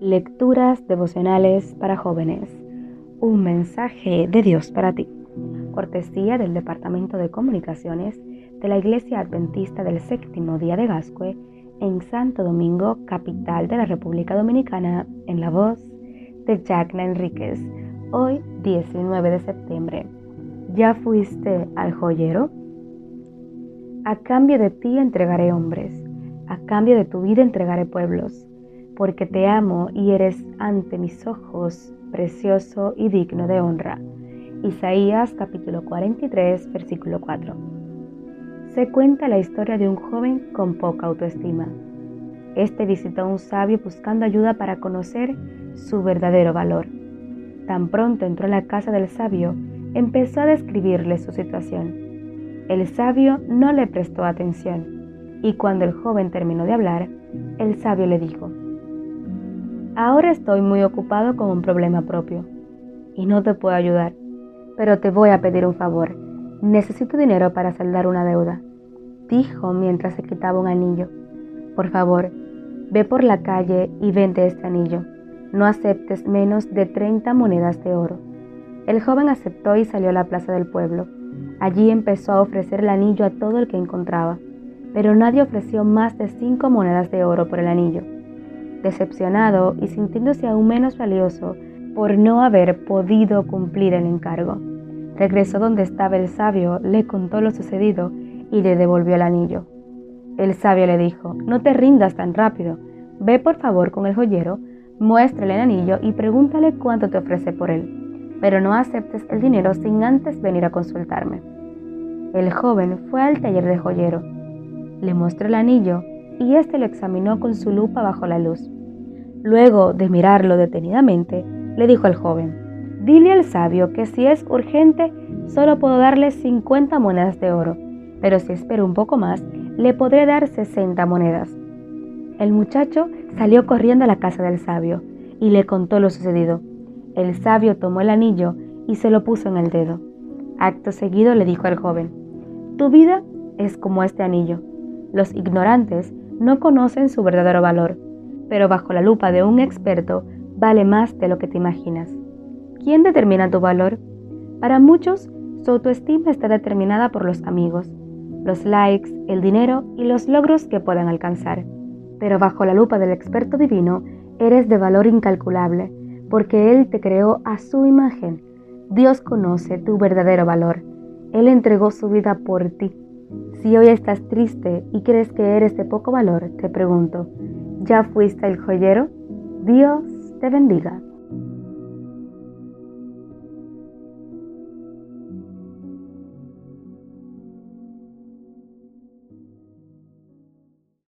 Lecturas devocionales para jóvenes. Un mensaje de Dios para ti. Cortesía del Departamento de Comunicaciones de la Iglesia Adventista del Séptimo Día de Gascue en Santo Domingo, capital de la República Dominicana, en la voz de Jacna Enríquez. Hoy, 19 de septiembre. ¿Ya fuiste al joyero? A cambio de ti entregaré hombres, a cambio de tu vida entregaré pueblos porque te amo y eres ante mis ojos precioso y digno de honra. Isaías capítulo 43 versículo 4. Se cuenta la historia de un joven con poca autoestima. Este visitó a un sabio buscando ayuda para conocer su verdadero valor. Tan pronto entró a la casa del sabio, empezó a describirle su situación. El sabio no le prestó atención y cuando el joven terminó de hablar, el sabio le dijo, Ahora estoy muy ocupado con un problema propio y no te puedo ayudar, pero te voy a pedir un favor. Necesito dinero para saldar una deuda, dijo mientras se quitaba un anillo. Por favor, ve por la calle y vende este anillo. No aceptes menos de 30 monedas de oro. El joven aceptó y salió a la plaza del pueblo. Allí empezó a ofrecer el anillo a todo el que encontraba, pero nadie ofreció más de cinco monedas de oro por el anillo decepcionado y sintiéndose aún menos valioso por no haber podido cumplir el encargo. Regresó donde estaba el sabio, le contó lo sucedido y le devolvió el anillo. El sabio le dijo, no te rindas tan rápido, ve por favor con el joyero, muéstrale el anillo y pregúntale cuánto te ofrece por él, pero no aceptes el dinero sin antes venir a consultarme. El joven fue al taller de joyero, le mostró el anillo y éste lo examinó con su lupa bajo la luz. Luego de mirarlo detenidamente, le dijo al joven, Dile al sabio que si es urgente, solo puedo darle 50 monedas de oro, pero si espero un poco más, le podré dar 60 monedas. El muchacho salió corriendo a la casa del sabio y le contó lo sucedido. El sabio tomó el anillo y se lo puso en el dedo. Acto seguido le dijo al joven, Tu vida es como este anillo. Los ignorantes no conocen su verdadero valor, pero bajo la lupa de un experto vale más de lo que te imaginas. ¿Quién determina tu valor? Para muchos, su autoestima está determinada por los amigos, los likes, el dinero y los logros que puedan alcanzar. Pero bajo la lupa del experto divino, eres de valor incalculable, porque Él te creó a su imagen. Dios conoce tu verdadero valor. Él entregó su vida por ti si hoy estás triste y crees que eres de poco valor, te pregunto, ¿ya fuiste el joyero? Dios te bendiga.